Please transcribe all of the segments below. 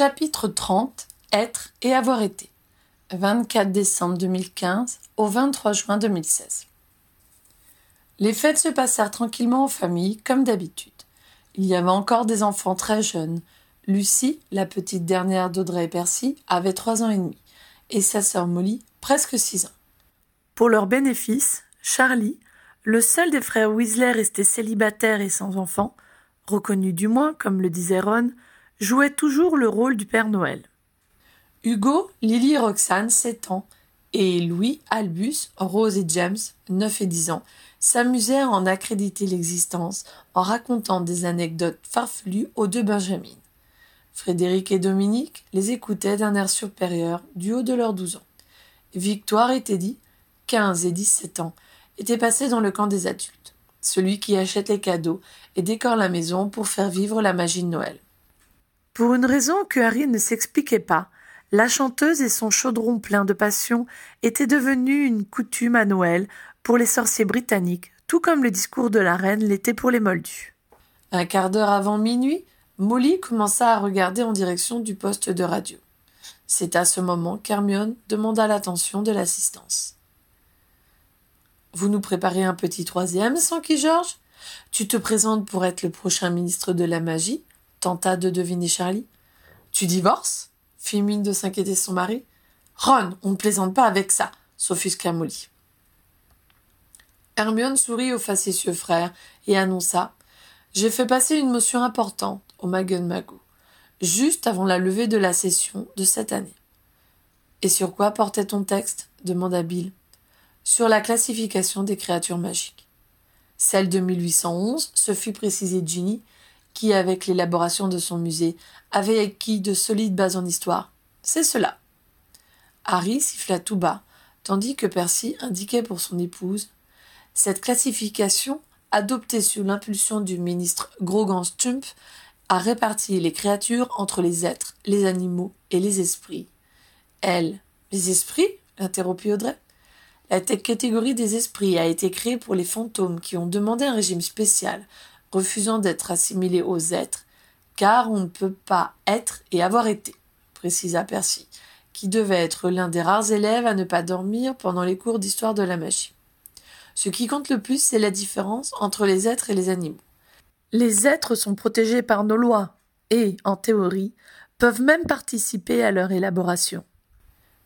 Chapitre 30 Être et avoir été. 24 décembre 2015 au 23 juin 2016. Les fêtes se passèrent tranquillement en famille, comme d'habitude. Il y avait encore des enfants très jeunes. Lucie, la petite dernière d'Audrey et Percy, avait trois ans et demi, et sa sœur Molly, presque six ans. Pour leur bénéfice, Charlie, le seul des frères Weasley resté célibataire et sans enfant, reconnu du moins, comme le disait Ron, jouait toujours le rôle du Père Noël. Hugo, Lily Roxane, sept ans, et Louis, Albus, Rose et James, neuf et dix ans, s'amusèrent à en accréditer l'existence en racontant des anecdotes farfelues aux deux Benjamin. Frédéric et Dominique les écoutaient d'un air supérieur du haut de leurs douze ans. Victoire et Teddy, quinze et dix-sept ans, étaient passés dans le camp des adultes, celui qui achète les cadeaux et décore la maison pour faire vivre la magie de Noël. Pour une raison que Harry ne s'expliquait pas, la chanteuse et son chaudron plein de passion étaient devenus une coutume à Noël pour les sorciers britanniques, tout comme le discours de la reine l'était pour les moldus. Un quart d'heure avant minuit, Molly commença à regarder en direction du poste de radio. C'est à ce moment qu'Hermione demanda l'attention de l'assistance. Vous nous préparez un petit troisième, qui George? Tu te présentes pour être le prochain ministre de la magie tenta de deviner Charlie. Tu divorces? Fit mine de s'inquiéter son mari. Ron, on ne plaisante pas avec ça, s'offusqua Molly. Hermione sourit au facétieux frère et annonça J'ai fait passer une motion importante au Mago, juste avant la levée de la session de cette année. Et sur quoi portait ton texte? demanda Bill. Sur la classification des créatures magiques. Celle de 1811 se fit préciser Ginny qui, avec l'élaboration de son musée, avait acquis de solides bases en histoire. C'est cela. Harry siffla tout bas, tandis que Percy indiquait pour son épouse Cette classification, adoptée sous l'impulsion du ministre Grogan Stump, a réparti les créatures entre les êtres, les animaux et les esprits. Elle, les esprits? interrompit Audrey. La catégorie des esprits a été créée pour les fantômes qui ont demandé un régime spécial refusant d'être assimilé aux êtres, car on ne peut pas être et avoir été, précisa Percy, qui devait être l'un des rares élèves à ne pas dormir pendant les cours d'histoire de la magie. Ce qui compte le plus, c'est la différence entre les êtres et les animaux. Les êtres sont protégés par nos lois et, en théorie, peuvent même participer à leur élaboration.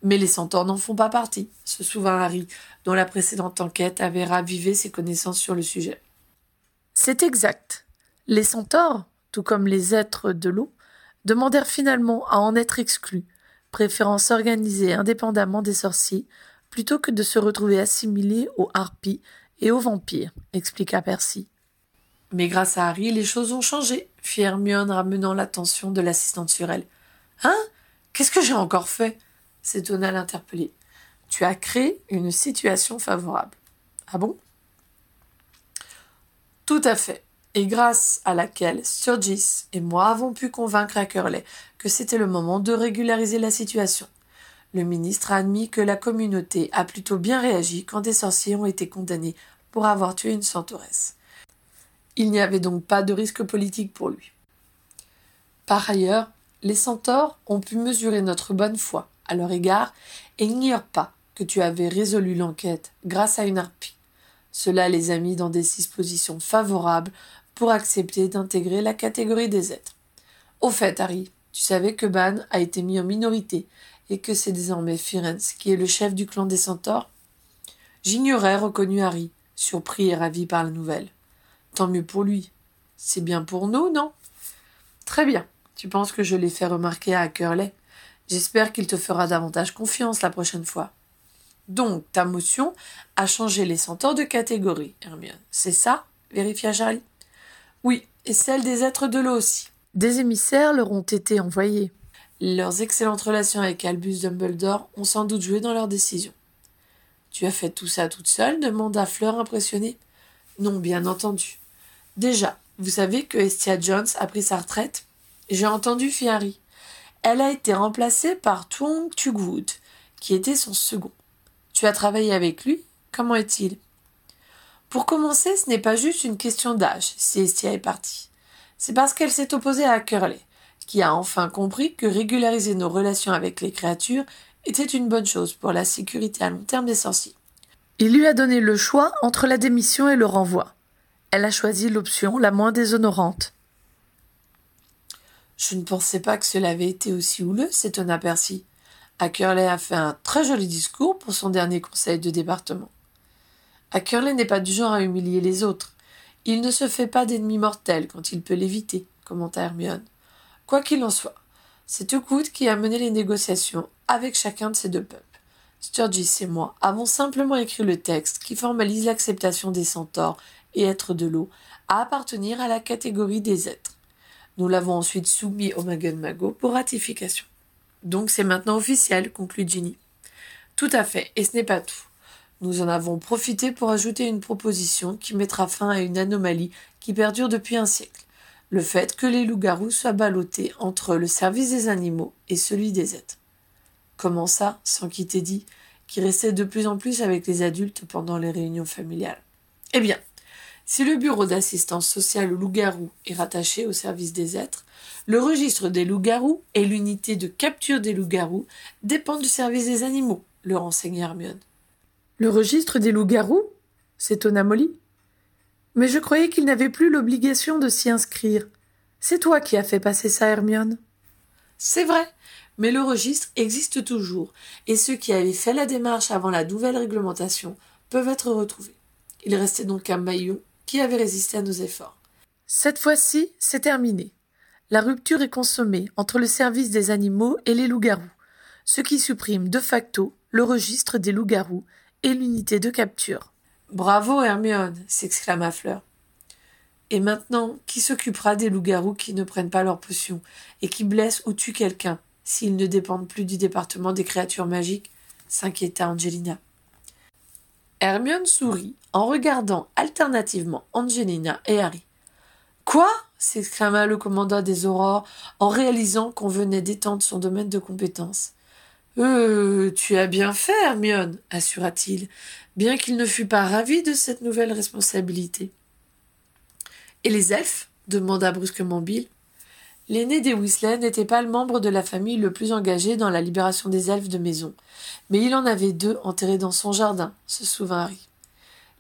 Mais les centaures n'en font pas partie, se souvint Harry, dont la précédente enquête avait ravivé ses connaissances sur le sujet. C'est exact. Les centaures, tout comme les êtres de l'eau, demandèrent finalement à en être exclus, préférant s'organiser indépendamment des sorciers plutôt que de se retrouver assimilés aux harpies et aux vampires, expliqua Percy. Mais grâce à Harry, les choses ont changé, fit Hermione ramenant l'attention de l'assistante sur elle. Hein? Qu'est-ce que j'ai encore fait? s'étonna l'interpellé. Tu as créé une situation favorable. Ah bon? Tout à fait. Et grâce à laquelle Sturgis et moi avons pu convaincre à Curley que c'était le moment de régulariser la situation. Le ministre a admis que la communauté a plutôt bien réagi quand des sorciers ont été condamnés pour avoir tué une centauresse. Il n'y avait donc pas de risque politique pour lui. Par ailleurs, les centaures ont pu mesurer notre bonne foi à leur égard et n'ignorent pas que tu avais résolu l'enquête grâce à une harpie. Cela les a mis dans des dispositions favorables pour accepter d'intégrer la catégorie des êtres. Au fait, Harry, tu savais que Ban a été mis en minorité et que c'est désormais Firenze qui est le chef du clan des centaures? J'ignorais, reconnu Harry, surpris et ravi par la nouvelle. Tant mieux pour lui. C'est bien pour nous, non? Très bien. Tu penses que je l'ai fait remarquer à Curley J'espère qu'il te fera davantage confiance la prochaine fois. Donc, ta motion a changé les centaures de catégorie, Hermione. C'est ça vérifia Charlie. Oui, et celle des êtres de l'eau aussi. Des émissaires leur ont été envoyés. Leurs excellentes relations avec Albus Dumbledore ont sans doute joué dans leur décision. Tu as fait tout ça toute seule demanda Fleur impressionnée. Non, bien entendu. Déjà, vous savez que Estia Jones a pris sa retraite J'ai entendu, fit Harry. Elle a été remplacée par Twong Tugwood, qui était son second. Tu as travaillé avec lui? Comment est-il? Pour commencer, ce n'est pas juste une question d'âge si Estia est partie. C'est parce qu'elle s'est opposée à Curley, qui a enfin compris que régulariser nos relations avec les créatures était une bonne chose pour la sécurité à long terme des sorciers. Il lui a donné le choix entre la démission et le renvoi. Elle a choisi l'option la moins déshonorante. Je ne pensais pas que cela avait été aussi houleux, s'étonna Percy. Ackerley a fait un très joli discours pour son dernier conseil de département. Ackerley n'est pas du genre à humilier les autres. Il ne se fait pas d'ennemis mortels quand il peut l'éviter, commenta Hermione. Quoi qu'il en soit, c'est Tucoud qui a mené les négociations avec chacun de ces deux peuples. Sturgis et moi avons simplement écrit le texte qui formalise l'acceptation des centaures et êtres de l'eau à appartenir à la catégorie des êtres. Nous l'avons ensuite soumis au Mago pour ratification. Donc c'est maintenant officiel, conclut Ginny. Tout à fait, et ce n'est pas tout. Nous en avons profité pour ajouter une proposition qui mettra fin à une anomalie qui perdure depuis un siècle. Le fait que les loups-garous soient ballottés entre le service des animaux et celui des êtres. Comment ça, sans qui t'ait dit, qui restait de plus en plus avec les adultes pendant les réunions familiales? Eh bien, si le bureau d'assistance sociale aux loups-garous est rattaché au service des êtres, le registre des loups-garous et l'unité de capture des loups-garous dépendent du service des animaux, le renseigne Hermione. Le registre des loups-garous s'étonna Molly. Mais je croyais qu'il n'avait plus l'obligation de s'y inscrire. C'est toi qui as fait passer ça, Hermione. C'est vrai, mais le registre existe toujours, et ceux qui avaient fait la démarche avant la nouvelle réglementation peuvent être retrouvés. Il restait donc un maillon qui avait résisté à nos efforts. Cette fois-ci, c'est terminé. La rupture est consommée entre le service des animaux et les loups-garous, ce qui supprime de facto le registre des loups-garous et l'unité de capture. Bravo, Hermione s'exclama Fleur. Et maintenant, qui s'occupera des loups-garous qui ne prennent pas leurs potions et qui blessent ou tuent quelqu'un s'ils ne dépendent plus du département des créatures magiques s'inquiéta Angelina. Hermione sourit en regardant alternativement Angelina et Harry. Quoi? s'exclama le commandant des aurores en réalisant qu'on venait d'étendre son domaine de compétence. Euh, tu as bien fait, Hermione, assura-t-il, bien qu'il ne fût pas ravi de cette nouvelle responsabilité. Et les elfes? demanda brusquement Bill. L'aîné des Weasley n'était pas le membre de la famille le plus engagé dans la libération des elfes de maison, mais il en avait deux enterrés dans son jardin, se souvint Harry.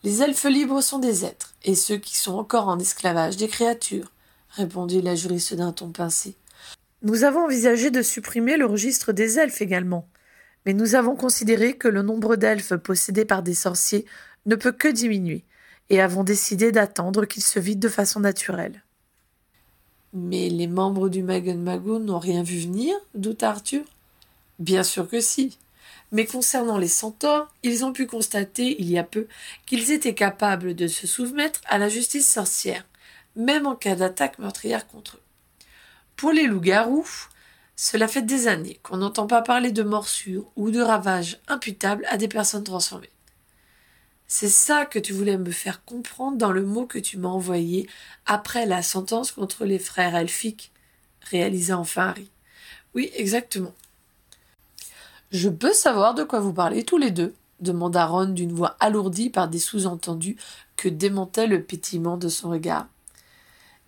Les elfes libres sont des êtres, et ceux qui sont encore en esclavage des créatures, répondit la juriste d'un ton pincé. Nous avons envisagé de supprimer le registre des elfes également, mais nous avons considéré que le nombre d'elfes possédés par des sorciers ne peut que diminuer, et avons décidé d'attendre qu'ils se vident de façon naturelle. Mais les membres du Magun Mago n'ont rien vu venir douta Arthur? Bien sûr que si. Mais concernant les centaures, ils ont pu constater il y a peu qu'ils étaient capables de se soumettre à la justice sorcière, même en cas d'attaque meurtrière contre eux. Pour les loups-garous, cela fait des années qu'on n'entend pas parler de morsures ou de ravages imputables à des personnes transformées. C'est ça que tu voulais me faire comprendre dans le mot que tu m'as envoyé après la sentence contre les frères elfiques, réalisa enfin Harry. Oui, exactement. Je peux savoir de quoi vous parlez tous les deux demanda Ron d'une voix alourdie par des sous-entendus que démentait le pétillement de son regard.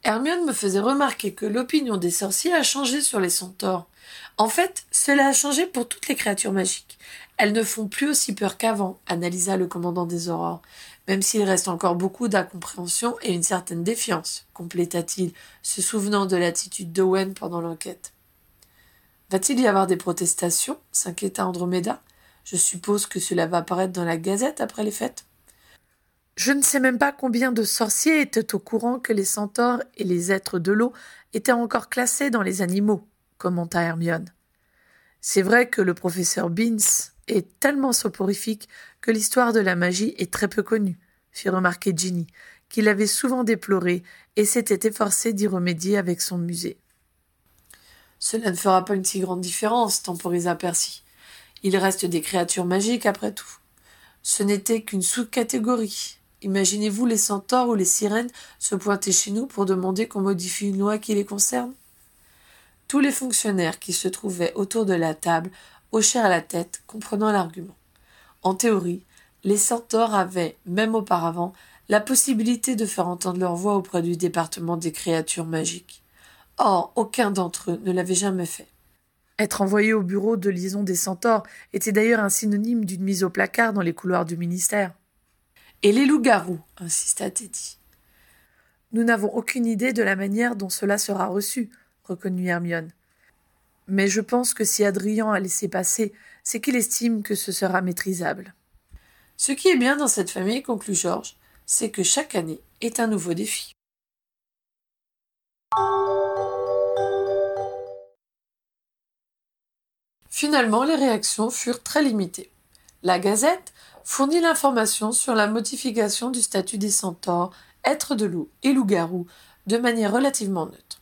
Hermione me faisait remarquer que l'opinion des sorciers a changé sur les centaures. En fait, cela a changé pour toutes les créatures magiques. Elles ne font plus aussi peur qu'avant, analysa le commandant des aurores, même s'il reste encore beaucoup d'incompréhension et une certaine défiance, compléta-t-il, se souvenant de l'attitude d'Owen pendant l'enquête. Va-t-il y avoir des protestations? s'inquiéta Andromeda. Je suppose que cela va apparaître dans la gazette après les fêtes. Je ne sais même pas combien de sorciers étaient au courant que les centaures et les êtres de l'eau étaient encore classés dans les animaux, commenta Hermione. C'est vrai que le professeur Beans est tellement soporifique que l'histoire de la magie est très peu connue, fit remarquer Ginny, qui l'avait souvent déploré et s'était efforcé d'y remédier avec son musée. Cela ne fera pas une si grande différence, temporisa Percy. Il reste des créatures magiques après tout. Ce n'était qu'une sous-catégorie. Imaginez-vous les centaures ou les sirènes se pointer chez nous pour demander qu'on modifie une loi qui les concerne Tous les fonctionnaires qui se trouvaient autour de la table hochèrent la tête, comprenant l'argument. En théorie, les centaures avaient, même auparavant, la possibilité de faire entendre leur voix auprès du département des créatures magiques. Or, aucun d'entre eux ne l'avait jamais fait. Être envoyé au bureau de liaison des centaures était d'ailleurs un synonyme d'une mise au placard dans les couloirs du ministère. Et les loups-garous, insista Teddy. Nous n'avons aucune idée de la manière dont cela sera reçu, reconnut Hermione. Mais je pense que si Adrien a laissé passer, c'est qu'il estime que ce sera maîtrisable. Ce qui est bien dans cette famille, conclut Georges, c'est que chaque année est un nouveau défi. Finalement, les réactions furent très limitées. La Gazette fournit l'information sur la modification du statut des centaures, êtres de loup et loups-garous de manière relativement neutre.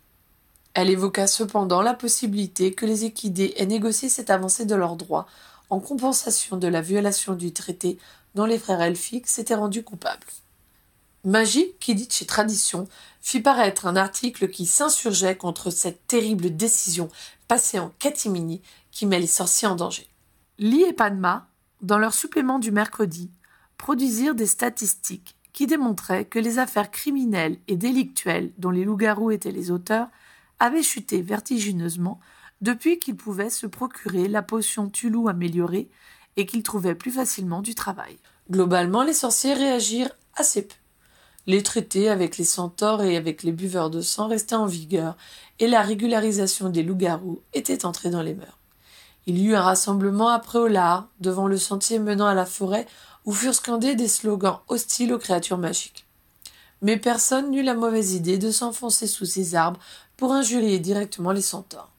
Elle évoqua cependant la possibilité que les équidés aient négocié cette avancée de leurs droits en compensation de la violation du traité dont les frères elfiques s'étaient rendus coupables. Magie, qui dit chez Tradition, fit paraître un article qui s'insurgeait contre cette terrible décision passée en catimini qui met les sorciers en danger. Lee et Padma, dans leur supplément du mercredi, produisirent des statistiques qui démontraient que les affaires criminelles et délictuelles dont les loups-garous étaient les auteurs avaient chuté vertigineusement depuis qu'ils pouvaient se procurer la potion Tulou améliorée et qu'ils trouvaient plus facilement du travail. Globalement, les sorciers réagirent assez peu. Les traités avec les centaures et avec les buveurs de sang restaient en vigueur, et la régularisation des loups-garous était entrée dans les mœurs. Il y eut un rassemblement après au lard, devant le sentier menant à la forêt, où furent scandés des slogans hostiles aux créatures magiques. Mais personne n'eut la mauvaise idée de s'enfoncer sous ces arbres pour injurier directement les centaures.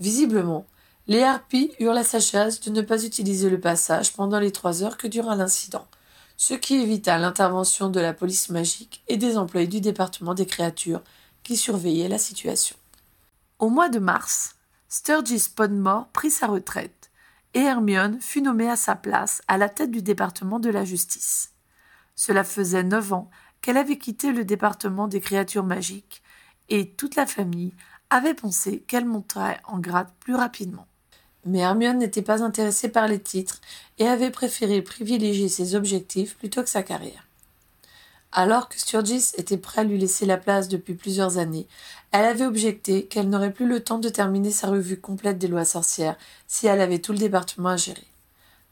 Visiblement, les harpies eurent la sagesse de ne pas utiliser le passage pendant les trois heures que dura l'incident, ce qui évita l'intervention de la police magique et des employés du département des créatures qui surveillaient la situation. Au mois de mars, Sturgis Podmore prit sa retraite et Hermione fut nommée à sa place à la tête du département de la justice. Cela faisait neuf ans qu'elle avait quitté le département des créatures magiques et toute la famille avait pensé qu'elle monterait en grade plus rapidement. Mais Hermione n'était pas intéressée par les titres et avait préféré privilégier ses objectifs plutôt que sa carrière. Alors que Sturgis était prêt à lui laisser la place depuis plusieurs années, elle avait objecté qu'elle n'aurait plus le temps de terminer sa revue complète des lois sorcières si elle avait tout le département à gérer.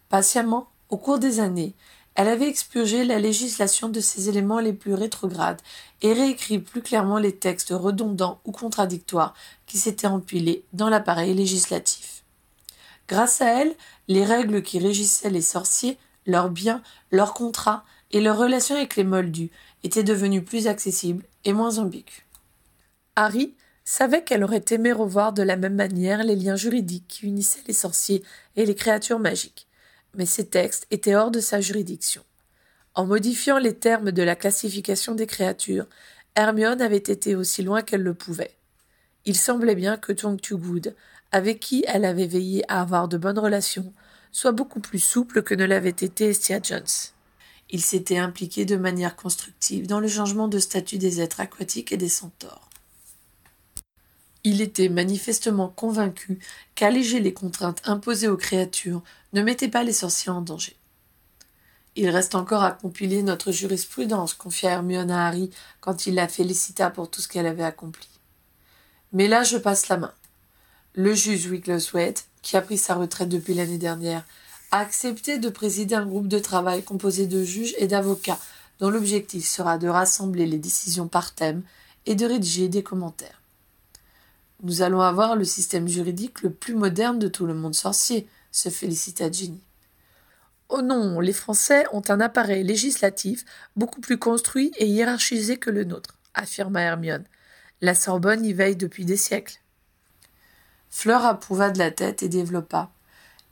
Patiemment, au cours des années, elle avait expurgé la législation de ses éléments les plus rétrogrades et réécrit plus clairement les textes redondants ou contradictoires qui s'étaient empilés dans l'appareil législatif. Grâce à elle, les règles qui régissaient les sorciers, leurs biens, leurs contrats et leurs relations avec les moldus étaient devenues plus accessibles et moins ambiguës. Harry savait qu'elle aurait aimé revoir de la même manière les liens juridiques qui unissaient les sorciers et les créatures magiques, mais ces textes étaient hors de sa juridiction. En modifiant les termes de la classification des créatures, Hermione avait été aussi loin qu'elle le pouvait. Il semblait bien que Good, avec qui elle avait veillé à avoir de bonnes relations, soit beaucoup plus souple que ne l'avait été Estia Jones. Il s'était impliqué de manière constructive dans le changement de statut des êtres aquatiques et des centaures. Il était manifestement convaincu qu'alléger les contraintes imposées aux créatures ne mettait pas les sorciers en danger. Il reste encore à compiler notre jurisprudence, confia Hermione à Harry quand il la félicita pour tout ce qu'elle avait accompli. Mais là, je passe la main. Le juge Wigglesworth, qui a pris sa retraite depuis l'année dernière, a accepté de présider un groupe de travail composé de juges et d'avocats dont l'objectif sera de rassembler les décisions par thème et de rédiger des commentaires. Nous allons avoir le système juridique le plus moderne de tout le monde sorcier, se félicita Ginny. Oh non, les Français ont un appareil législatif beaucoup plus construit et hiérarchisé que le nôtre, affirma Hermione. La Sorbonne y veille depuis des siècles. Fleur approuva de la tête et développa.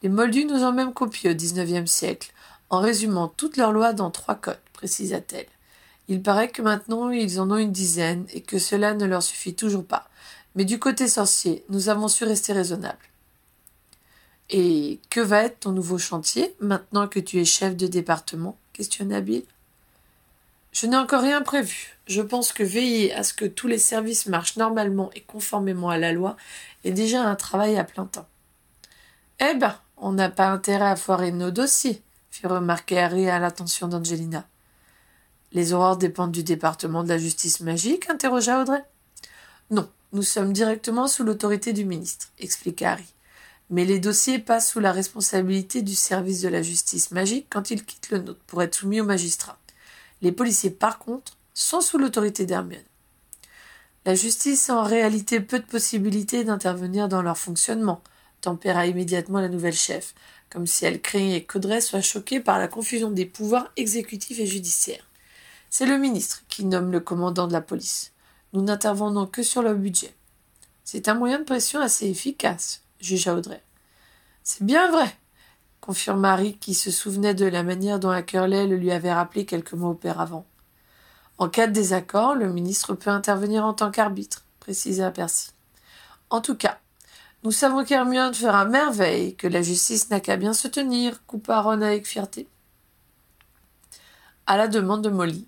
Les Moldus nous ont même copiés au XIXe siècle, en résumant toutes leurs lois dans trois codes, précisa-t-elle. Il paraît que maintenant ils en ont une dizaine et que cela ne leur suffit toujours pas. Mais du côté sorcier, nous avons su rester raisonnables. Et que va être ton nouveau chantier maintenant que tu es chef de département? Questionna Bill. Je n'ai encore rien prévu. Je pense que veiller à ce que tous les services marchent normalement et conformément à la loi est déjà un travail à plein temps. Eh ben, on n'a pas intérêt à foirer nos dossiers, fit remarquer Harry à l'attention d'Angelina. Les aurores dépendent du département de la justice magique? interrogea Audrey. Non, nous sommes directement sous l'autorité du ministre, explique Harry. Mais les dossiers passent sous la responsabilité du service de la justice magique quand ils quittent le nôtre pour être soumis au magistrat. Les policiers, par contre, sont sous l'autorité d'Hermione. La justice a en réalité peu de possibilités d'intervenir dans leur fonctionnement, tempéra immédiatement la nouvelle chef, comme si elle craignait qu'Audrey soit choquée par la confusion des pouvoirs exécutifs et judiciaires. C'est le ministre qui nomme le commandant de la police. Nous n'intervenons que sur le budget. C'est un moyen de pression assez efficace, jugea Audrey. C'est bien vrai, confirme Marie, qui se souvenait de la manière dont Ackerley le lui avait rappelé quelques mois auparavant. En cas de désaccord, le ministre peut intervenir en tant qu'arbitre, précisa Percy. En tout cas, nous savons qu'Hermione fera merveille, que la justice n'a qu'à bien se tenir, coupa Ron avec fierté. À la demande de Molly,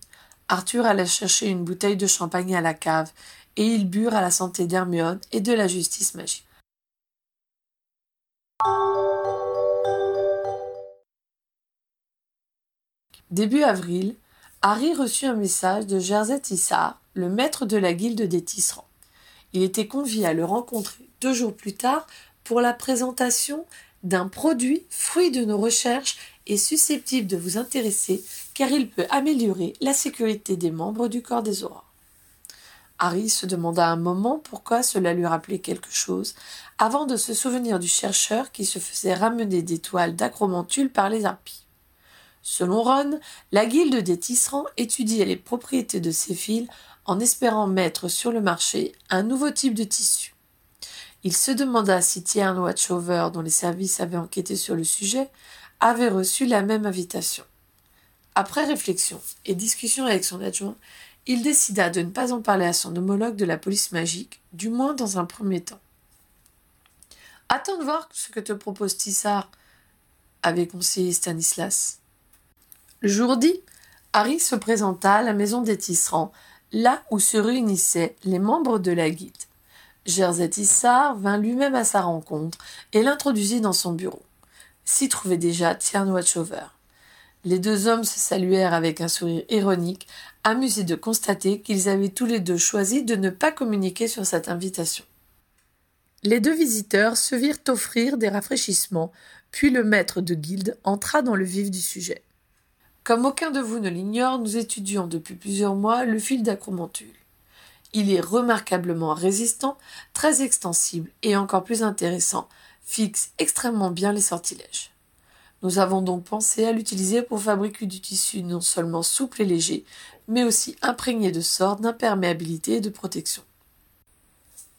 Arthur alla chercher une bouteille de champagne à la cave, et ils burent à la santé d'Hermione et de la justice magique. Début avril, Harry reçut un message de Jersey Tissard, le maître de la guilde des tisserands. Il était convié à le rencontrer deux jours plus tard pour la présentation d'un produit fruit de nos recherches et susceptible de vous intéresser car il peut améliorer la sécurité des membres du corps des aurores. Harry se demanda un moment pourquoi cela lui rappelait quelque chose, avant de se souvenir du chercheur qui se faisait ramener des toiles d'acromantule par les harpies. Selon Ron, la guilde des tisserands étudiait les propriétés de ces fils en espérant mettre sur le marché un nouveau type de tissu. Il se demanda si Tiern Watchover, dont les services avaient enquêté sur le sujet, avait reçu la même invitation. Après réflexion et discussion avec son adjoint, il décida de ne pas en parler à son homologue de la police magique, du moins dans un premier temps. Attends de voir ce que te propose Tissard, avait conseillé Stanislas. Le jour dit, Harry se présenta à la maison des tisserands, là où se réunissaient les membres de la guilde. Jersey Tissard vint lui-même à sa rencontre et l'introduisit dans son bureau. S'y trouvait déjà Tiern Watchover. Les deux hommes se saluèrent avec un sourire ironique, amusés de constater qu'ils avaient tous les deux choisi de ne pas communiquer sur cette invitation. Les deux visiteurs se virent offrir des rafraîchissements, puis le maître de guilde entra dans le vif du sujet. Comme aucun de vous ne l'ignore, nous étudions depuis plusieurs mois le fil d'acromantule. Il est remarquablement résistant, très extensible et encore plus intéressant, fixe extrêmement bien les sortilèges. Nous avons donc pensé à l'utiliser pour fabriquer du tissu non seulement souple et léger, mais aussi imprégné de sortes d'imperméabilité et de protection.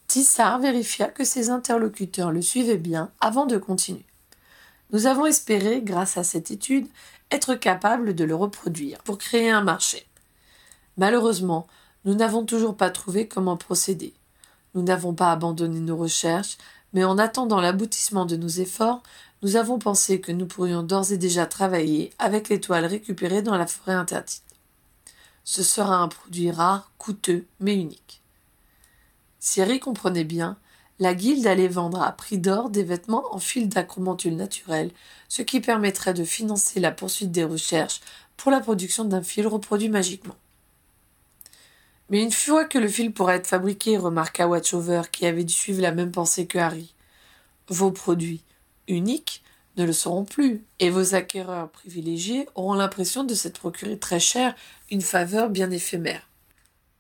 Tissard vérifia que ses interlocuteurs le suivaient bien avant de continuer. Nous avons espéré, grâce à cette étude, être capables de le reproduire pour créer un marché. Malheureusement, nous n'avons toujours pas trouvé comment procéder. Nous n'avons pas abandonné nos recherches, mais en attendant l'aboutissement de nos efforts, nous avons pensé que nous pourrions d'ores et déjà travailler avec les toiles récupérées dans la forêt interdite. Ce sera un produit rare, coûteux, mais unique. Harry comprenait bien, la guilde allait vendre à prix d'or des vêtements en fil d'acromantule naturel, ce qui permettrait de financer la poursuite des recherches pour la production d'un fil reproduit magiquement. Mais une fois que le fil pourra être fabriqué, remarqua Watchover, qui avait dû suivre la même pensée que Harry, vos produits uniques ne le seront plus, et vos acquéreurs privilégiés auront l'impression de s'être procuré très cher une faveur bien éphémère.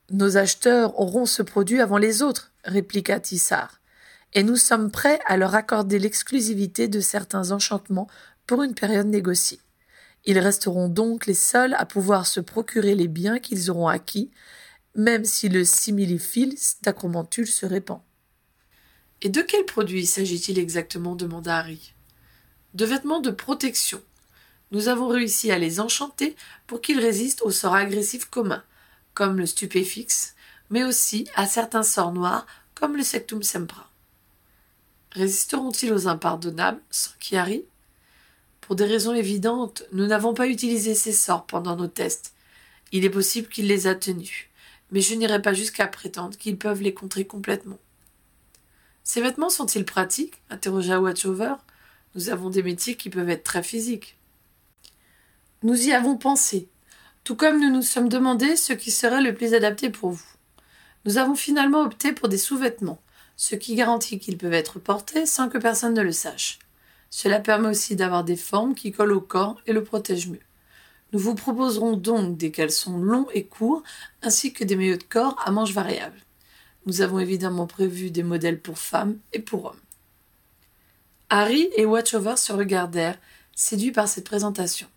Nos acheteurs auront ce produit avant les autres, répliqua Tissard et nous sommes prêts à leur accorder l'exclusivité de certains enchantements pour une période négociée. Ils resteront donc les seuls à pouvoir se procurer les biens qu'ils auront acquis, même si le similifil d'acromantule se répand. Et de quel produit s'agit-il exactement demanda Harry. De vêtements de protection. Nous avons réussi à les enchanter pour qu'ils résistent aux sorts agressifs communs, comme le stupéfixe, mais aussi à certains sorts noirs, comme le sectum sempra. Résisteront-ils aux impardonnables sans Kiari Pour des raisons évidentes, nous n'avons pas utilisé ces sorts pendant nos tests. Il est possible qu'il les a tenus, mais je n'irai pas jusqu'à prétendre qu'ils peuvent les contrer complètement. Ces vêtements sont-ils pratiques? interrogea Watchover. Nous avons des métiers qui peuvent être très physiques. Nous y avons pensé, tout comme nous nous sommes demandé ce qui serait le plus adapté pour vous. Nous avons finalement opté pour des sous-vêtements, ce qui garantit qu'ils peuvent être portés sans que personne ne le sache. Cela permet aussi d'avoir des formes qui collent au corps et le protègent mieux. Nous vous proposerons donc des caleçons longs et courts, ainsi que des maillots de corps à manches variables. Nous avons évidemment prévu des modèles pour femmes et pour hommes. Harry et Watchover se regardèrent, séduits par cette présentation.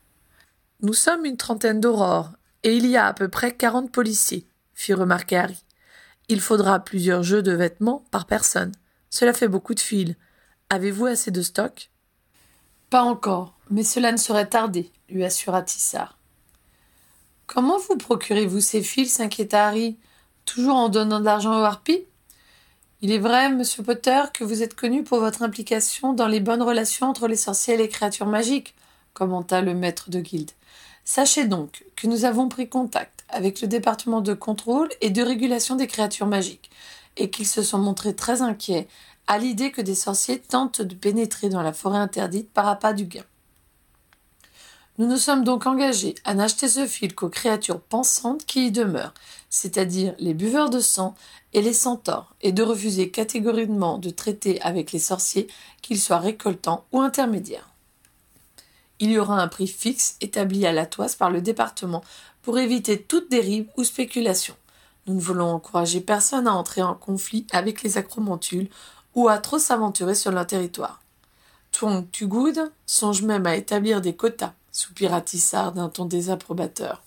Nous sommes une trentaine d'aurores, et il y a à peu près quarante policiers, fit remarquer Harry. Il faudra plusieurs jeux de vêtements par personne. Cela fait beaucoup de fils. Avez-vous assez de stock? Pas encore, mais cela ne saurait tarder, lui assura Tissard. Comment vous procurez-vous ces fils? s'inquiéta Harry. Toujours en donnant de l'argent aux harpies Il est vrai, monsieur Potter, que vous êtes connu pour votre implication dans les bonnes relations entre les sorciers et les créatures magiques, commenta le maître de guilde. Sachez donc que nous avons pris contact avec le département de contrôle et de régulation des créatures magiques, et qu'ils se sont montrés très inquiets à l'idée que des sorciers tentent de pénétrer dans la forêt interdite par appât du gain. Nous nous sommes donc engagés à n'acheter ce fil qu'aux créatures pensantes qui y demeurent, c'est-à-dire les buveurs de sang et les centaures, et de refuser catégoriquement de traiter avec les sorciers, qu'ils soient récoltants ou intermédiaires. Il y aura un prix fixe établi à la toise par le département pour éviter toute dérive ou spéculation. Nous ne voulons encourager personne à entrer en conflit avec les acromontules ou à trop s'aventurer sur leur territoire. Twong Tugoud songe même à établir des quotas, soupira Tissard d'un ton désapprobateur.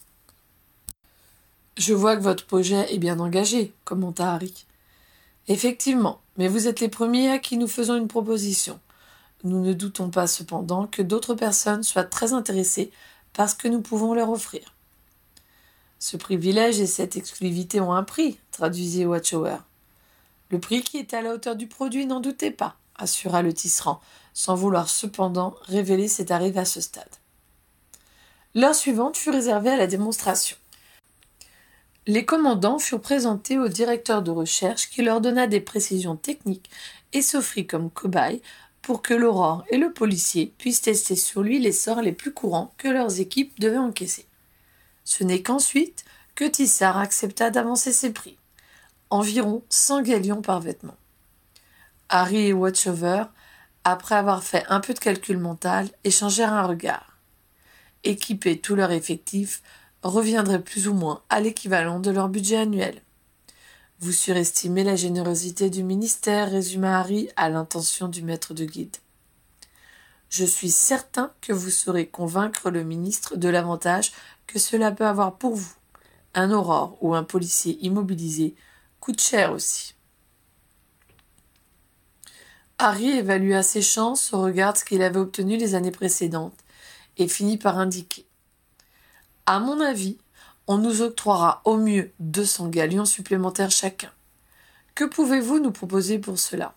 Je vois que votre projet est bien engagé, commenta Harry. Effectivement, mais vous êtes les premiers à qui nous faisons une proposition. Nous ne doutons pas cependant que d'autres personnes soient très intéressées par ce que nous pouvons leur offrir. Ce privilège et cette exclusivité ont un prix, traduisit Watchower. Le prix qui est à la hauteur du produit, n'en doutez pas, assura le tisserand, sans vouloir cependant révéler ses tarifs à ce stade. L'heure suivante fut réservée à la démonstration. Les commandants furent présentés au directeur de recherche qui leur donna des précisions techniques et s'offrit comme cobaye pour que l'aurore et le policier puissent tester sur lui les sorts les plus courants que leurs équipes devaient encaisser. Ce n'est qu'ensuite que Tissard accepta d'avancer ses prix. Environ cent galions par vêtement. Harry et Watchover, après avoir fait un peu de calcul mental, échangèrent un regard. Équiper tout leur effectif reviendrait plus ou moins à l'équivalent de leur budget annuel. Vous surestimez la générosité du ministère, résuma Harry à l'intention du maître de guide. Je suis certain que vous saurez convaincre le ministre de l'avantage que cela peut avoir pour vous. Un aurore ou un policier immobilisé coûte cher aussi. Harry évalua ses chances au regard de ce qu'il avait obtenu les années précédentes et finit par indiquer. À mon avis, on nous octroiera au mieux deux cents galions supplémentaires chacun. Que pouvez-vous nous proposer pour cela?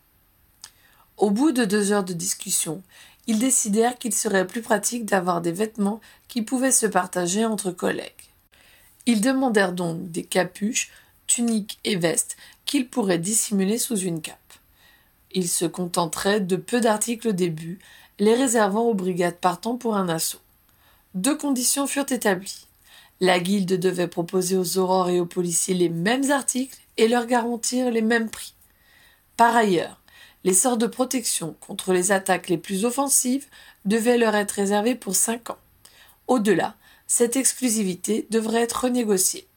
Au bout de deux heures de discussion, ils décidèrent qu'il serait plus pratique d'avoir des vêtements qui pouvaient se partager entre collègues. Ils demandèrent donc des capuches, tuniques et vestes qu'ils pourraient dissimuler sous une cape. Ils se contenteraient de peu d'articles au début, les réservant aux brigades partant pour un assaut. Deux conditions furent établies. La guilde devait proposer aux aurores et aux policiers les mêmes articles et leur garantir les mêmes prix. Par ailleurs, les sorts de protection contre les attaques les plus offensives devaient leur être réservés pour cinq ans. Au-delà, cette exclusivité devrait être renégociée.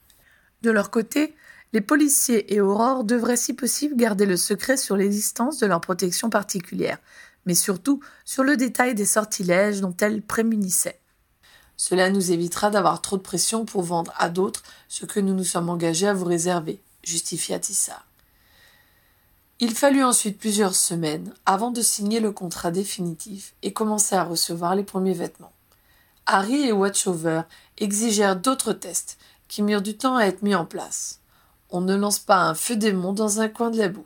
De leur côté, les policiers et aurores devraient si possible garder le secret sur l'existence de leur protection particulière, mais surtout sur le détail des sortilèges dont elles prémunissaient. Cela nous évitera d'avoir trop de pression pour vendre à d'autres ce que nous nous sommes engagés à vous réserver, justifia Tissard. Il fallut ensuite plusieurs semaines avant de signer le contrat définitif et commencer à recevoir les premiers vêtements. Harry et Watchover exigèrent d'autres tests qui mirent du temps à être mis en place. On ne lance pas un feu démon dans un coin de la boue.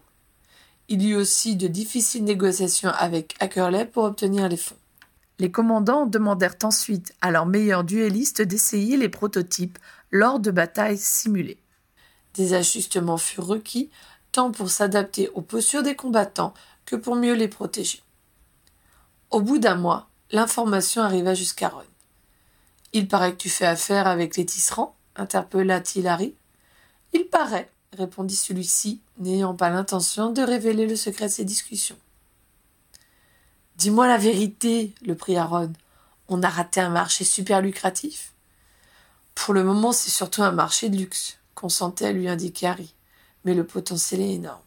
Il y eut aussi de difficiles négociations avec Ackerley pour obtenir les fonds. Les commandants demandèrent ensuite à leurs meilleurs duellistes d'essayer les prototypes lors de batailles simulées. Des ajustements furent requis tant pour s'adapter aux postures des combattants que pour mieux les protéger. Au bout d'un mois, l'information arriva jusqu'à Ron. Il paraît que tu fais affaire avec les tisserands interpella-t-il Harry. Il paraît, répondit celui-ci, n'ayant pas l'intention de révéler le secret de ses discussions. Dis-moi la vérité, le pria Ron. On a raté un marché super lucratif. Pour le moment, c'est surtout un marché de luxe, consentait à lui indiquer Harry. Mais le potentiel est énorme.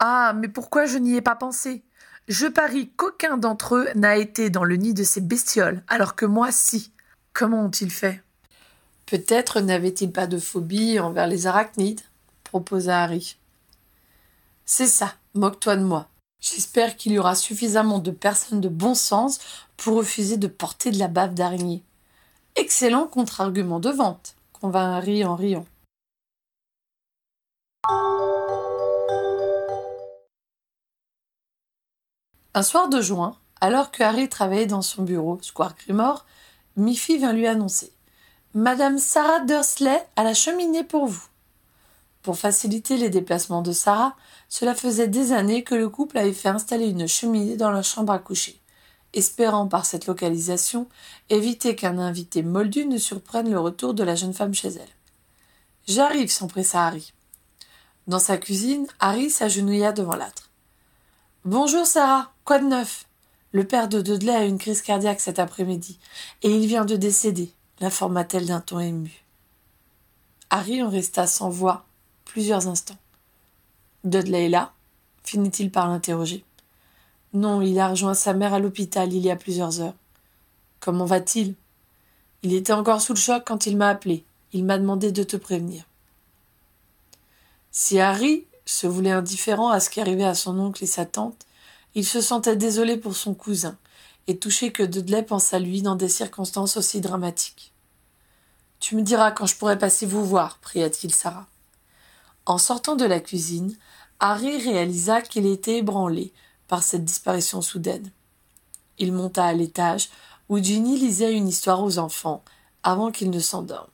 Ah, mais pourquoi je n'y ai pas pensé? Je parie qu'aucun d'entre eux n'a été dans le nid de ces bestioles, alors que moi, si. Comment ont-ils fait? Peut-être n'avaient-ils pas de phobie envers les arachnides proposa Harry. C'est ça, moque-toi de moi. J'espère qu'il y aura suffisamment de personnes de bon sens pour refuser de porter de la bave d'araignée. Excellent contre-argument de vente, convint Harry en riant. Un soir de juin, alors que Harry travaillait dans son bureau, Square Grimore, Miffy vint lui annoncer Madame Sarah Dursley à la cheminée pour vous. Pour faciliter les déplacements de Sarah, cela faisait des années que le couple avait fait installer une cheminée dans leur chambre à coucher, espérant par cette localisation éviter qu'un invité moldu ne surprenne le retour de la jeune femme chez elle. J'arrive, s'empressa Harry. Dans sa cuisine, Harry s'agenouilla devant l'âtre. Bonjour Sarah, quoi de neuf? Le père de Dudley a une crise cardiaque cet après-midi, et il vient de décéder, l'informa-t-elle d'un ton ému. Harry en resta sans voix plusieurs instants. Dudley est là finit-il par l'interroger. Non, il a rejoint sa mère à l'hôpital il y a plusieurs heures. Comment va-t-il? Il était encore sous le choc quand il m'a appelé. Il m'a demandé de te prévenir. Si Harry se voulait indifférent à ce qui arrivait à son oncle et sa tante, il se sentait désolé pour son cousin, et touché que Dudley pense à lui dans des circonstances aussi dramatiques. Tu me diras quand je pourrai passer vous voir, pria-t-il Sarah. En sortant de la cuisine, Harry réalisa qu'il était ébranlé par cette disparition soudaine. Il monta à l'étage où Ginny lisait une histoire aux enfants avant qu'il ne s'endorme.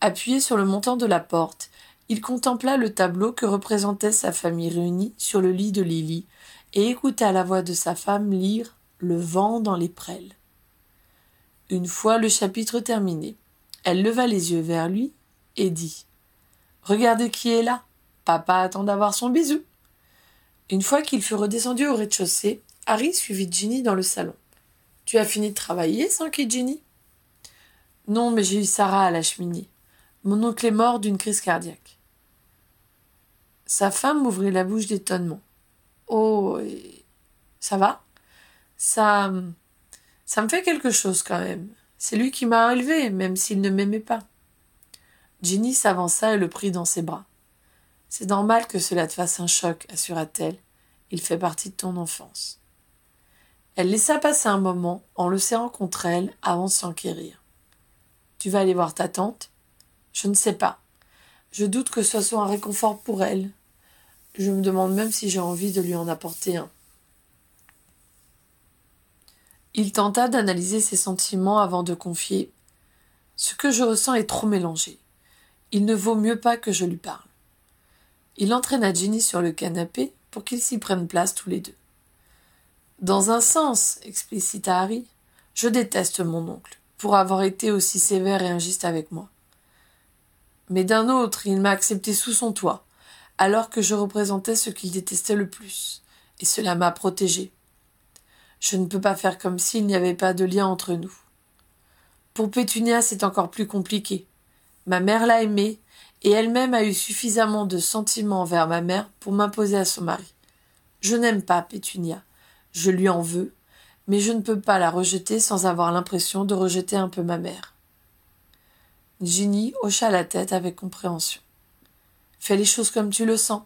Appuyé sur le montant de la porte, il contempla le tableau que représentait sa famille réunie sur le lit de Lily et écouta la voix de sa femme lire Le vent dans les prêles. Une fois le chapitre terminé, elle leva les yeux vers lui et dit Regardez qui est là. Papa attend d'avoir son bisou. Une fois qu'il fut redescendu au rez-de-chaussée, Harry suivit Ginny dans le salon. Tu as fini de travailler, sans qui Ginny? Non, mais j'ai eu Sarah à la cheminée. Mon oncle est mort d'une crise cardiaque. Sa femme ouvrit la bouche d'étonnement. Oh, ça va? Ça. Ça me fait quelque chose quand même. C'est lui qui m'a élevé, même s'il ne m'aimait pas. Ginny s'avança et le prit dans ses bras. C'est normal que cela te fasse un choc, assura-t-elle. Il fait partie de ton enfance. Elle laissa passer un moment en le serrant contre elle avant de s'enquérir. Tu vas aller voir ta tante? Je ne sais pas. Je doute que ce soit un réconfort pour elle. Je me demande même si j'ai envie de lui en apporter un. Il tenta d'analyser ses sentiments avant de confier. Ce que je ressens est trop mélangé. Il ne vaut mieux pas que je lui parle. Il entraîna Ginny sur le canapé pour qu'ils s'y prennent place tous les deux. Dans un sens, explicita Harry, je déteste mon oncle pour avoir été aussi sévère et injuste avec moi. Mais d'un autre, il m'a accepté sous son toit, alors que je représentais ce qu'il détestait le plus, et cela m'a protégé. Je ne peux pas faire comme s'il n'y avait pas de lien entre nous. Pour Pétunia, c'est encore plus compliqué. Ma mère l'a aimée, et elle-même a eu suffisamment de sentiments envers ma mère pour m'imposer à son mari. Je n'aime pas Pétunia. Je lui en veux, mais je ne peux pas la rejeter sans avoir l'impression de rejeter un peu ma mère. Ginny hocha la tête avec compréhension. Fais les choses comme tu le sens,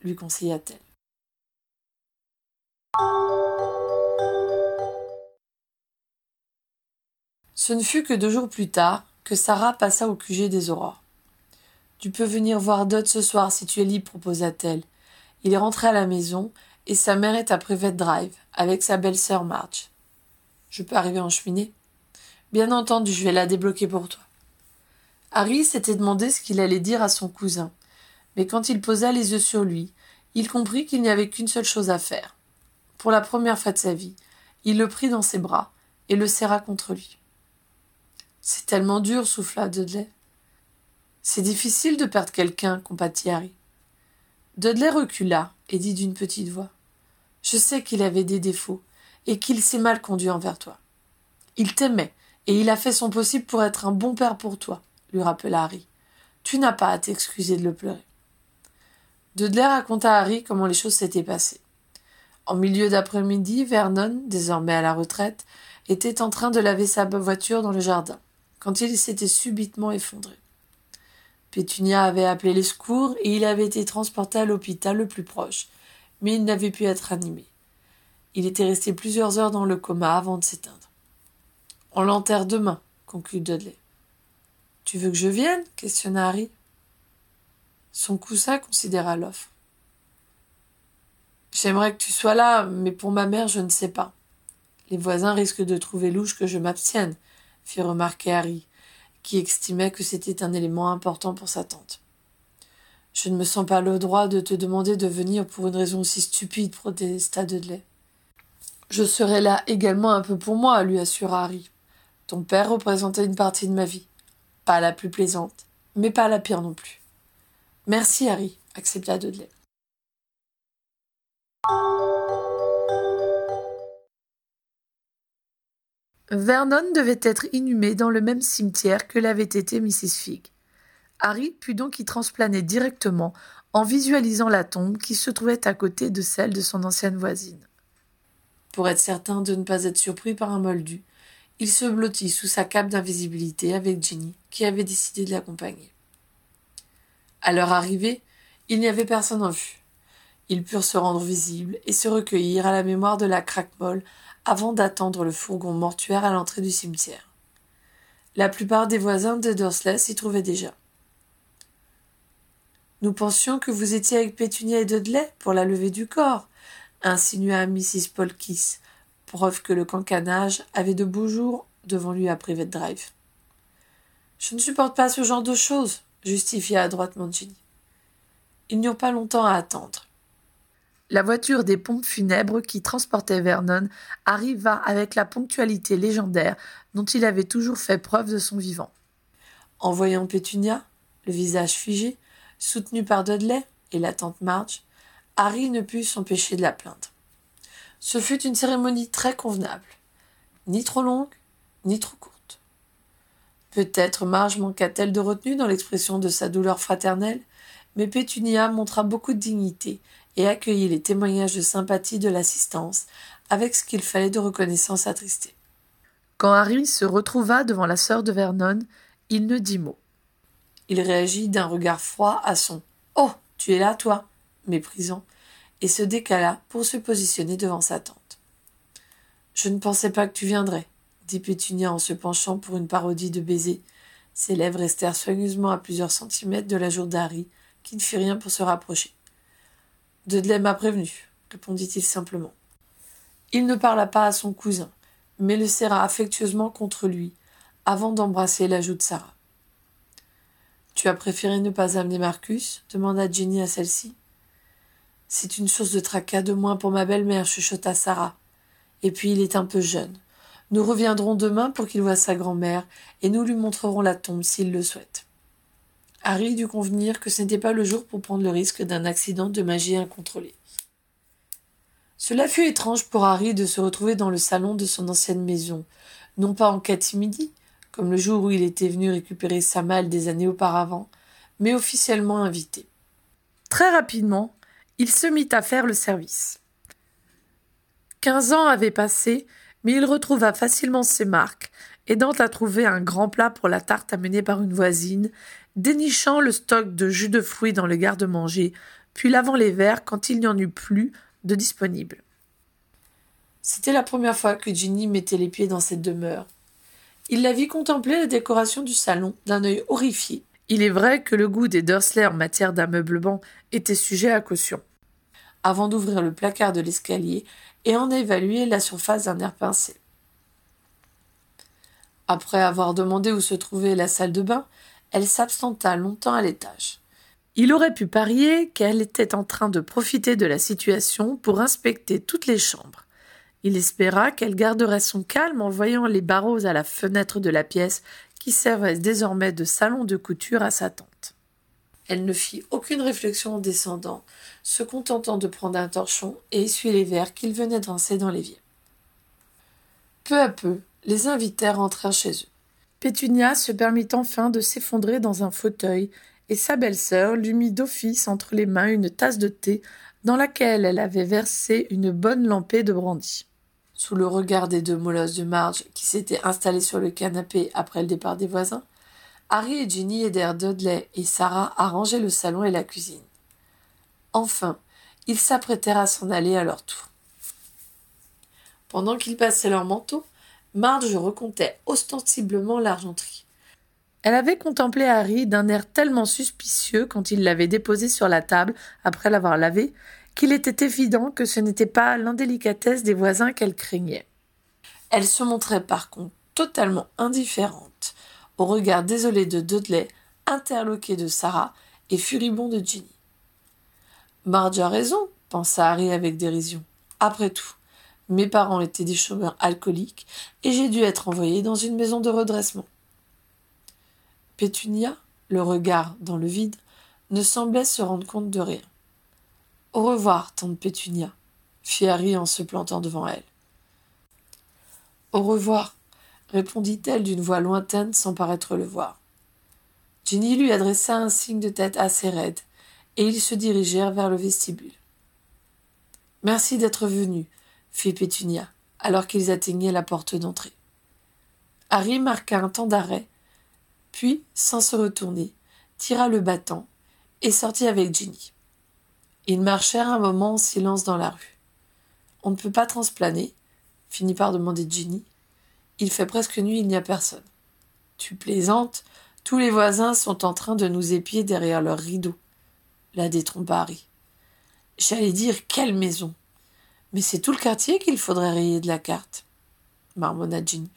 lui conseilla-t-elle. Ce ne fut que deux jours plus tard que Sarah passa au QG des aurores. Tu peux venir voir Dot ce soir si tu es libre, proposa-t-elle. Il est rentré à la maison et sa mère est à Private Drive avec sa belle-sœur Marge. Je peux arriver en cheminée? Bien entendu, je vais la débloquer pour toi. Harry s'était demandé ce qu'il allait dire à son cousin, mais quand il posa les yeux sur lui, il comprit qu'il n'y avait qu'une seule chose à faire. Pour la première fois de sa vie, il le prit dans ses bras et le serra contre lui. C'est tellement dur, souffla Dudley. C'est difficile de perdre quelqu'un, compatit Harry. Dudley recula et dit d'une petite voix. Je sais qu'il avait des défauts et qu'il s'est mal conduit envers toi. Il t'aimait et il a fait son possible pour être un bon père pour toi, lui rappela Harry. Tu n'as pas à t'excuser de le pleurer. Dudley raconta à Harry comment les choses s'étaient passées. En milieu d'après-midi, Vernon, désormais à la retraite, était en train de laver sa voiture dans le jardin, quand il s'était subitement effondré. Pétunia avait appelé les secours et il avait été transporté à l'hôpital le plus proche, mais il n'avait pu être animé. Il était resté plusieurs heures dans le coma avant de s'éteindre. On l'enterre demain, conclut Dudley. Tu veux que je vienne? questionna Harry. Son cousin considéra l'offre. J'aimerais que tu sois là, mais pour ma mère, je ne sais pas. Les voisins risquent de trouver louche que je m'abstienne, fit remarquer Harry, qui estimait que c'était un élément important pour sa tante. Je ne me sens pas le droit de te demander de venir pour une raison aussi stupide, protesta Dudley. Je serai là également un peu pour moi, lui assura Harry. Ton père représentait une partie de ma vie. Pas la plus plaisante, mais pas la pire non plus. Merci, Harry, accepta Dudley. Vernon devait être inhumé dans le même cimetière que l'avait été Mrs. Figg. Harry put donc y transplaner directement en visualisant la tombe qui se trouvait à côté de celle de son ancienne voisine. Pour être certain de ne pas être surpris par un moldu, il se blottit sous sa cape d'invisibilité avec Jenny, qui avait décidé de l'accompagner. À leur arrivée, il n'y avait personne en vue. Ils purent se rendre visibles et se recueillir à la mémoire de la craque-molle avant d'attendre le fourgon mortuaire à l'entrée du cimetière. La plupart des voisins de Dursley s'y trouvaient déjà. Nous pensions que vous étiez avec Pétunia et Dudley pour la levée du corps, insinua Mrs. Polkis, preuve que le cancanage avait de beaux jours devant lui à Private Drive. Je ne supporte pas ce genre de choses, justifia adroitement Ginny. Ils n'eurent pas longtemps à attendre. La voiture des pompes funèbres qui transportait Vernon arriva avec la ponctualité légendaire dont il avait toujours fait preuve de son vivant. En voyant Pétunia, le visage figé, soutenu par Dudley et la tante Marge, Harry ne put s'empêcher de la plaindre. Ce fut une cérémonie très convenable, ni trop longue, ni trop courte. Peut-être Marge manqua-t-elle de retenue dans l'expression de sa douleur fraternelle, mais Pétunia montra beaucoup de dignité et accueillit les témoignages de sympathie de l'assistance avec ce qu'il fallait de reconnaissance attristée. Quand Harry se retrouva devant la sœur de Vernon, il ne dit mot. Il réagit d'un regard froid à son Oh, tu es là, toi méprisant, et se décala pour se positionner devant sa tante. Je ne pensais pas que tu viendrais, dit Pétunia en se penchant pour une parodie de baiser. Ses lèvres restèrent soigneusement à plusieurs centimètres de la joue d'Harry, qui ne fit rien pour se rapprocher. Dudley m'a prévenu, répondit-il simplement. Il ne parla pas à son cousin, mais le serra affectueusement contre lui, avant d'embrasser la joue de Sarah. Tu as préféré ne pas amener Marcus? demanda Jenny à celle-ci. C'est une source de tracas de moins pour ma belle-mère, chuchota Sarah. Et puis il est un peu jeune. Nous reviendrons demain pour qu'il voie sa grand-mère, et nous lui montrerons la tombe s'il le souhaite. Harry dut convenir que ce n'était pas le jour pour prendre le risque d'un accident de magie incontrôlé. Cela fut étrange pour Harry de se retrouver dans le salon de son ancienne maison, non pas en catimidie, comme le jour où il était venu récupérer sa malle des années auparavant, mais officiellement invité. Très rapidement, il se mit à faire le service. Quinze ans avaient passé, mais il retrouva facilement ses marques, aidant à trouver un grand plat pour la tarte amenée par une voisine, dénichant le stock de jus de fruits dans le garde-manger, puis lavant les verres quand il n'y en eut plus de disponibles. C'était la première fois que Ginny mettait les pieds dans cette demeure. Il la vit contempler la décoration du salon d'un œil horrifié. Il est vrai que le goût des Dursley en matière d'ameublement était sujet à caution. Avant d'ouvrir le placard de l'escalier et en évaluer la surface d'un air pincé. Après avoir demandé où se trouvait la salle de bain, elle s'absenta longtemps à l'étage. Il aurait pu parier qu'elle était en train de profiter de la situation pour inspecter toutes les chambres. Il espéra qu'elle garderait son calme en voyant les barreaux à la fenêtre de la pièce qui servait désormais de salon de couture à sa tante. Elle ne fit aucune réflexion en descendant, se contentant de prendre un torchon et essuyer les verres qu'il venait de rincer dans l'évier. Peu à peu, les invités rentrèrent chez eux. Pétunia se permit enfin de s'effondrer dans un fauteuil, et sa belle-sœur lui mit d'office entre les mains une tasse de thé dans laquelle elle avait versé une bonne lampée de brandy. Sous le regard des deux molosses de Marge qui s'étaient installés sur le canapé après le départ des voisins, Harry et Ginny aidèrent Dudley et Sarah à ranger le salon et la cuisine. Enfin, ils s'apprêtèrent à s'en aller à leur tour. Pendant qu'ils passaient leur manteau, Marge recomptait ostensiblement l'argenterie. Elle avait contemplé Harry d'un air tellement suspicieux quand il l'avait déposé sur la table après l'avoir lavé qu'il était évident que ce n'était pas l'indélicatesse des voisins qu'elle craignait. Elle se montrait par contre totalement indifférente au regard désolé de Dudley, interloqué de Sarah et furibond de Ginny. Marge a raison, pensa Harry avec dérision. Après tout, mes parents étaient des chômeurs alcooliques et j'ai dû être envoyé dans une maison de redressement. Pétunia, le regard dans le vide, ne semblait se rendre compte de rien. Au revoir, tante Pétunia, fit Harry en se plantant devant elle. Au revoir, répondit-elle d'une voix lointaine sans paraître le voir. Jenny lui adressa un signe de tête assez raide, et ils se dirigèrent vers le vestibule. Merci d'être venu, fit Pétunia, alors qu'ils atteignaient la porte d'entrée. Harry marqua un temps d'arrêt, puis, sans se retourner, tira le battant et sortit avec Ginny. Ils marchèrent un moment en silence dans la rue. On ne peut pas transplaner, finit par demander Ginny. Il fait presque nuit, il n'y a personne. Tu plaisantes, tous les voisins sont en train de nous épier derrière leurs rideaux. La détrompa Harry. J'allais dire quelle maison. Mais c'est tout le quartier qu'il faudrait rayer de la carte, marmonna Ginny.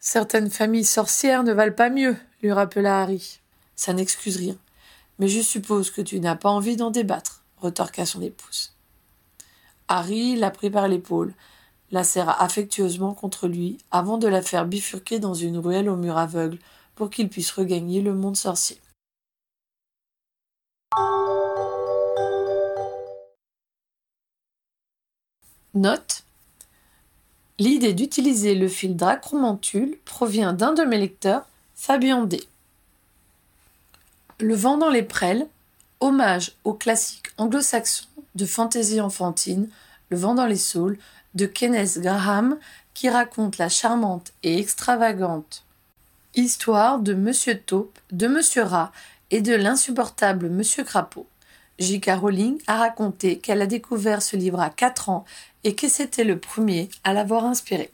Certaines familles sorcières ne valent pas mieux, lui rappela Harry. Ça n'excuse rien. Mais je suppose que tu n'as pas envie d'en débattre retorqua son épouse. Harry la prit par l'épaule, la serra affectueusement contre lui, avant de la faire bifurquer dans une ruelle au mur aveugle pour qu'il puisse regagner le monde sorcier. Note L'idée d'utiliser le fil Dracromantule provient d'un de mes lecteurs, Fabien D. Le vent dans les prêles Hommage au classique anglo-saxon de fantaisie enfantine, Le vent dans les saules, de Kenneth Graham, qui raconte la charmante et extravagante histoire de Monsieur Taupe, de Monsieur Rat et de l'insupportable Monsieur Crapaud. J.K. Rowling a raconté qu'elle a découvert ce livre à quatre ans et que c'était le premier à l'avoir inspiré.